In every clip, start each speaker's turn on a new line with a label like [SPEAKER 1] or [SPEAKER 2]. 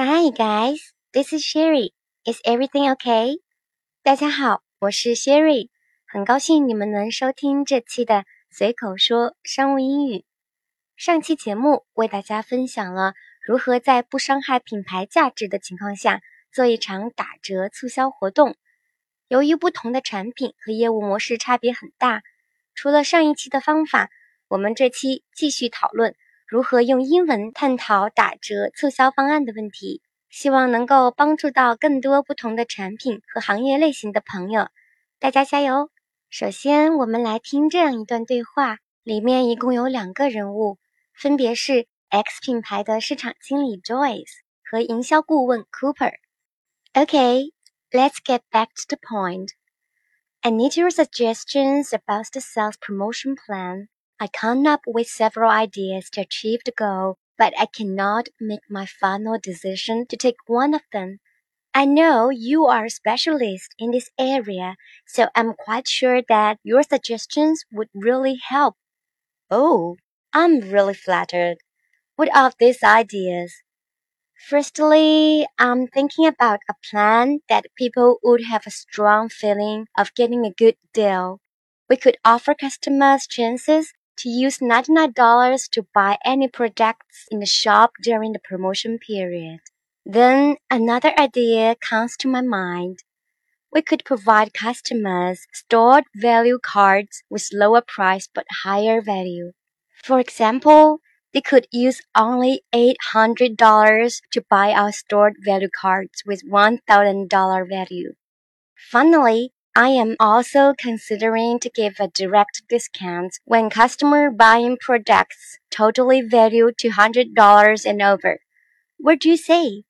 [SPEAKER 1] Hi guys, this is Sherry. Is everything okay? 大家好，我是 Sherry，很高兴你们能收听这期的随口说商务英语。上期节目为大家分享了如何在不伤害品牌价值的情况下做一场打折促销活动。由于不同的产品和业务模式差别很大，除了上一期的方法，我们这期继续讨论。如何用英文探讨打折促销方案的问题？希望能够帮助到更多不同的产品和行业类型的朋友。大家加油！首先，我们来听这样一段对话，里面一共有两个人物，分别是 X 品牌的市场经理 Joyce 和营销顾问 Cooper。Okay, let's get back to the point. I need your suggestions about the sales promotion plan. I come up with several ideas to achieve the goal, but I cannot make my final decision to take one of them. I know you are a specialist in this area, so I'm quite sure that your suggestions would really help. Oh, I'm really flattered. What are these ideas? Firstly, I'm thinking about a plan that people would have a strong feeling of getting a good deal. We could offer customers chances to use $99 to buy any products in the shop during the promotion period. Then another idea comes to my mind. We could provide customers stored value cards with lower price but higher value. For example, they could use only $800 to buy our stored value cards with $1,000 value. Finally, I am also considering to give a direct discount when customer buying products totally value $200 and over. What do you say?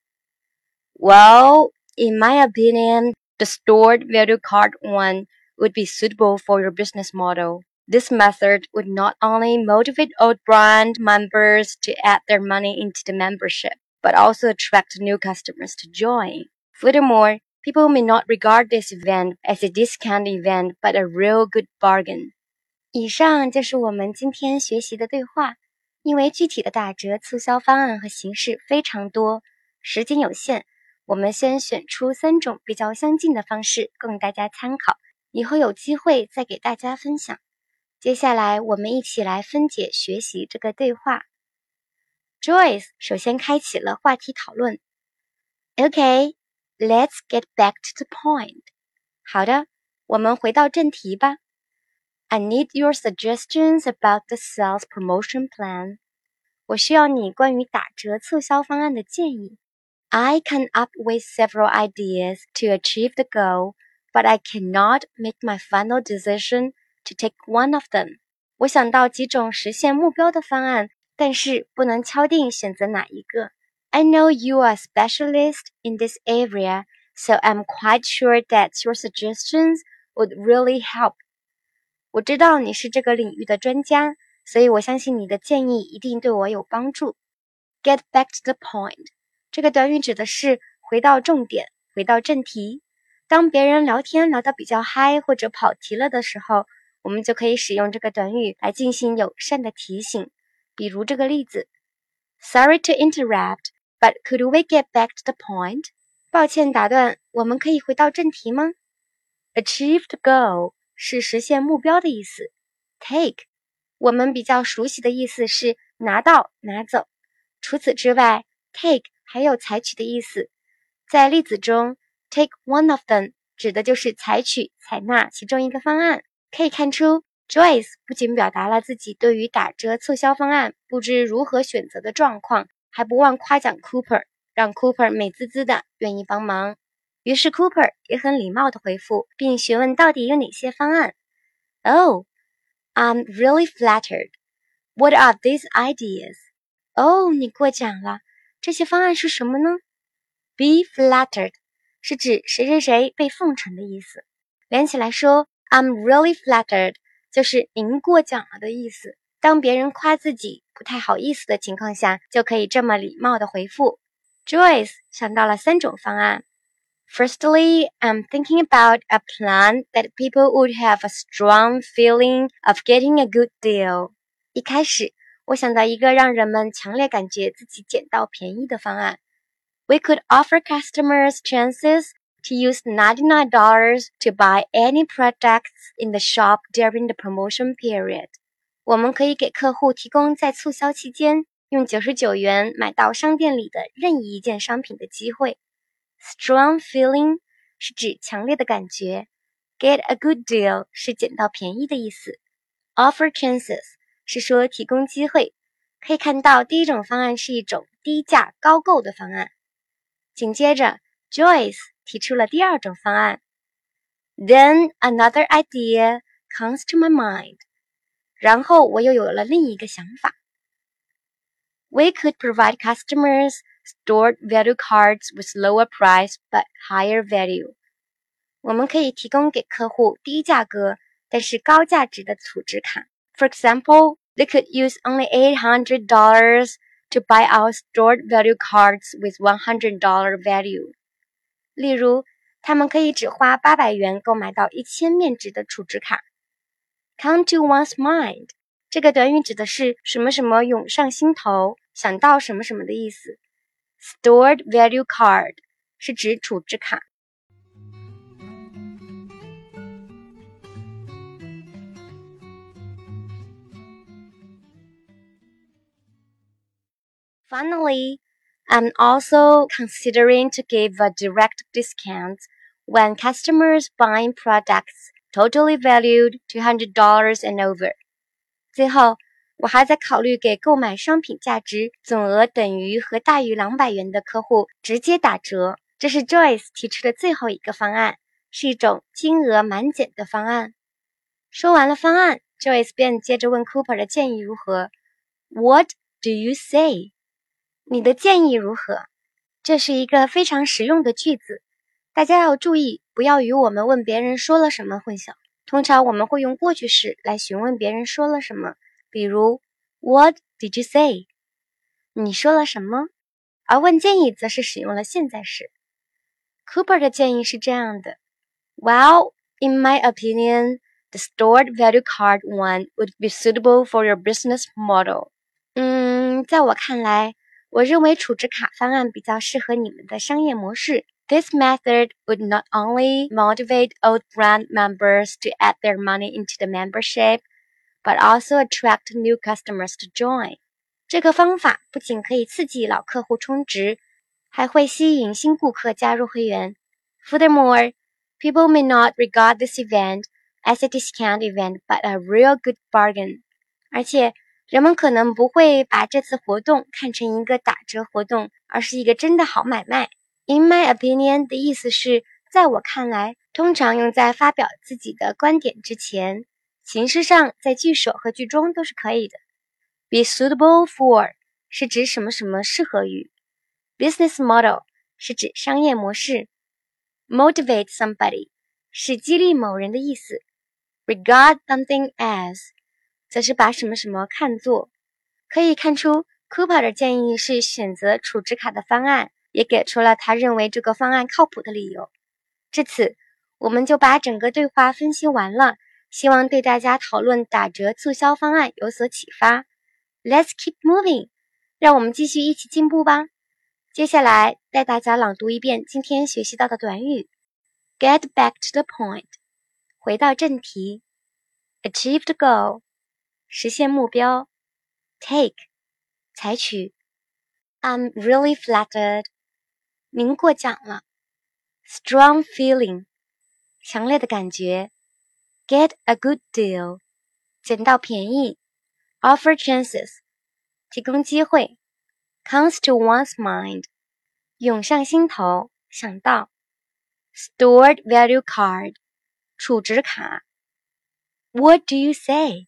[SPEAKER 1] Well, in my opinion, the stored value card one would be suitable for your business model. This method would not only motivate old brand members to add their money into the membership, but also attract new customers to join. Furthermore, People may not regard this event as a discount event, but a real good bargain. 以上就是我们今天学习的对话。因为具体的打折促销方案和形式非常多，时间有限，我们先选出三种比较相近的方式供大家参考。以后有机会再给大家分享。接下来我们一起来分解学习这个对话。Joyce 首先开启了话题讨论。Okay. Let's get back to the point. 好的，我们回到正题吧。I need your suggestions about the sales promotion plan. 我需要你关于打折促销方案的建议。I come up with several ideas to achieve the goal, but I cannot make my final decision to take one of them. 我想到几种实现目标的方案，但是不能敲定选择哪一个。 I know you are a specialist in this area, so I'm quite sure that your suggestions would really help. 我知道你是这个领域的专家，所以我相信你的建议一定对我有帮助。Get back to the point，这个短语指的是回到重点，回到正题。当别人聊天聊得比较嗨或者跑题了的时候，我们就可以使用这个短语来进行友善的提醒。比如这个例子：Sorry to interrupt。 But could we get back to the point？抱歉打断，我们可以回到正题吗？Achieved goal 是实现目标的意思。Take 我们比较熟悉的意思是拿到、拿走。除此之外，take 还有采取的意思。在例子中，take one of them 指的就是采取、采纳其中一个方案。可以看出，Joyce 不仅表达了自己对于打折促销方案不知如何选择的状况。还不忘夸奖 Cooper，让 Cooper 美滋滋的愿意帮忙。于是 Cooper 也很礼貌的回复，并询问到底有哪些方案。Oh, I'm really flattered. What are these ideas? 哦，你过奖了。这些方案是什么呢？Be flattered 是指谁谁谁被奉承的意思。连起来说，I'm really flattered 就是您过奖了的意思。当别人夸自己不太好意思的情况下，就可以这么礼貌的回复。Joyce 想到了三种方案。Firstly, I'm thinking about a plan that people would have a strong feeling of getting a good deal. 一开始，我想到一个让人们强烈感觉自己捡到便宜的方案。 We could offer customers chances to use $99 to buy any products in the shop during the promotion period. 我们可以给客户提供在促销期间用九十九元买到商店里的任意一件商品的机会。Strong feeling 是指强烈的感觉，get a good deal 是捡到便宜的意思，offer chances 是说提供机会。可以看到，第一种方案是一种低价高购的方案。紧接着，Joyce 提出了第二种方案。Then another idea comes to my mind。然后我又有了另一个想法。We could provide customers stored value cards with lower price but higher value。我们可以提供给客户低价格但是高价值的储值卡。For example, they could use only eight hundred dollars to buy our stored value cards with one hundred dollar value。例如，他们可以只花八百元购买到一千面值的储值卡。 Come to one's mind。这个短语指的是什么什么涌上心头，想到什么什么的意思。Stored value card 是指储值卡。Finally, I'm also considering to give a direct discount when customers buying products totally valued $200 and over. 最后，我还在考虑给购买商品价值总额等于和大于两百元的客户直接打折。这是 Joyce 提出的最后一个方案，是一种金额满减的方案。说完了方案，Joyce 便接着问 Cooper 的建议如何。What do you say？你的建议如何？这是一个非常实用的句子，大家要注意，不要与我们问别人说了什么混淆。通常我们会用过去式来询问别人说了什么，比如 What did you say？你说了什么？而问建议则是使用了现在时。Cooper 的建议是这样的：Well, in my opinion, the stored value card one would be suitable for your business model。嗯，在我看来，我认为储值卡方案比较适合你们的商业模式。 This method would not only motivate old brand members to add their money into the membership, but also attract new customers to join. 这个方法不仅可以刺激老客户充值，还会吸引新顾客加入会员。Furthermore, people may not regard this event as a discount event, but a real good bargain. 而且，人们可能不会把这次活动看成一个打折活动，而是一个真的好买卖。 In my opinion 的意思是，在我看来，通常用在发表自己的观点之前。形式上，在句首和句中都是可以的。Be suitable for 是指什么什么适合于。Business model 是指商业模式。Motivate somebody 是激励某人的意思。Regard something as 则是把什么什么看作。可以看出，Cooper 的建议是选择储值卡的方案。也给出了他认为这个方案靠谱的理由。至此，我们就把整个对话分析完了，希望对大家讨论打折促销方案有所启发。Let's keep moving，让我们继续一起进步吧。接下来带大家朗读一遍今天学习到的短语：get back to the point，回到正题；achieve the goal，实现目标；take，采取；I'm really flattered。您过奖了，strong feeling，强烈的感觉，get a good deal，捡到便宜，offer chances，提供机会，comes to one's mind，涌上心头，想到，stored value card，储值卡，What do you say？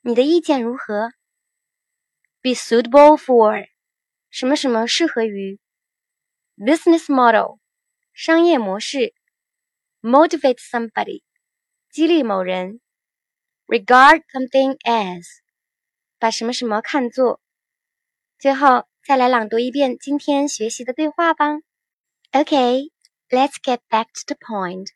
[SPEAKER 1] 你的意见如何？Be suitable for，什么什么适合于。Business model，商业模式；motivate somebody，激励某人；regard something as，把什么什么看作。最后再来朗读一遍今天学习的对话吧。Okay, let's get back to the point.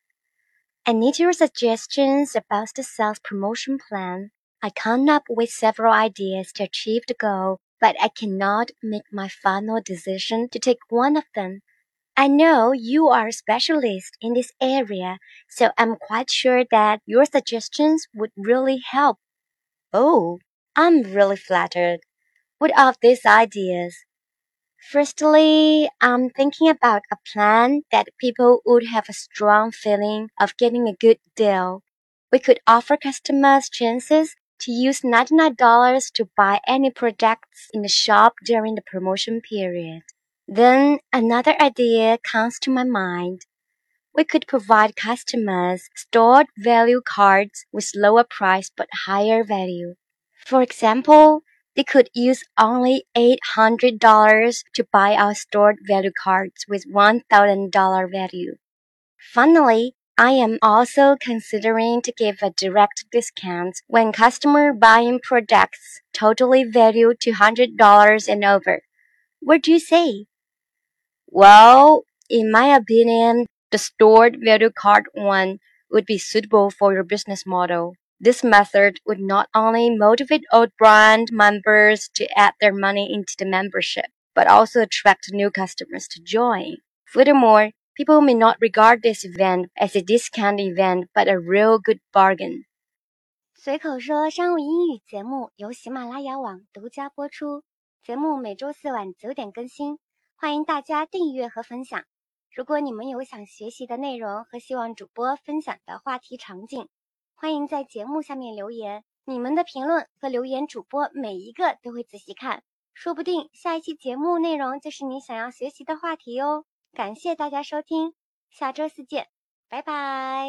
[SPEAKER 1] I need your suggestions about the sales promotion plan. I come up with several ideas to achieve the goal but I cannot make my final decision to take one of them. I know you are a specialist in this area, so I'm quite sure that your suggestions would really help.
[SPEAKER 2] Oh, I'm really flattered. What of these ideas?
[SPEAKER 1] Firstly, I'm thinking about a plan that people would have a strong feeling of getting a good deal. We could offer customers chances to use $99 to buy any products in the shop during the promotion period. Then another idea comes to my mind. We could provide customers stored value cards with lower price but higher value. For example, they could use only $800 to buy our stored value cards with $1,000 value. Finally, I am also considering to give a direct discount when customer buying products totally valued $200 and over. What do you say?
[SPEAKER 2] Well, in my opinion, the stored value card one would be suitable for your business model. This method would not only motivate old brand members to add their money into the membership, but also attract new customers to join. Furthermore, people may not regard this event as a discount event, but a real good bargain.
[SPEAKER 1] 随口说商务英语节目由喜马拉雅网独家播出，节目每周四晚九点更新。欢迎大家订阅和分享。如果你们有想学习的内容和希望主播分享的话题场景，欢迎在节目下面留言。你们的评论和留言，主播每一个都会仔细看，说不定下一期节目内容就是你想要学习的话题哦。感谢大家收听，下周四见，拜拜。